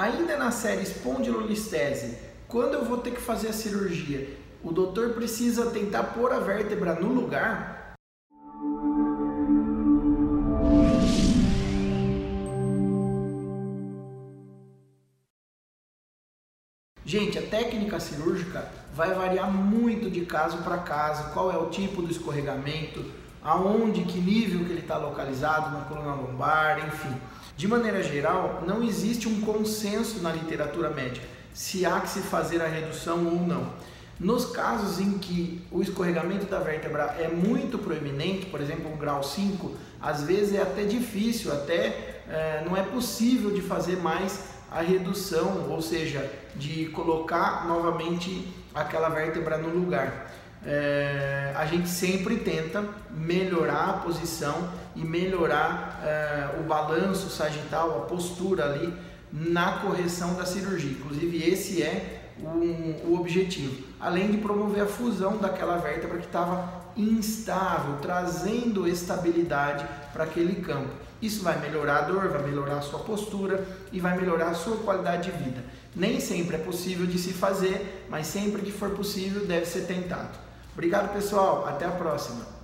Ainda na série espondilolistese, quando eu vou ter que fazer a cirurgia, o doutor precisa tentar pôr a vértebra no lugar? Gente, a técnica cirúrgica vai variar muito de caso para caso, qual é o tipo do escorregamento, aonde, que nível que ele está localizado na coluna lombar, enfim. De maneira geral, não existe um consenso na literatura médica se há que se fazer a redução ou não. Nos casos em que o escorregamento da vértebra é muito proeminente, por exemplo, um grau 5, às vezes é até difícil, até é, não é possível de fazer mais a redução, ou seja, de colocar novamente aquela vértebra no lugar é, a gente sempre tenta melhorar a posição e melhorar é, o balanço sagital, a postura ali na correção da cirurgia. Inclusive, esse é o, o objetivo. Além de promover a fusão daquela vértebra que estava instável, trazendo estabilidade para aquele campo. Isso vai melhorar a dor, vai melhorar a sua postura e vai melhorar a sua qualidade de vida. Nem sempre é possível de se fazer, mas sempre que for possível deve ser tentado. Obrigado, pessoal. Até a próxima.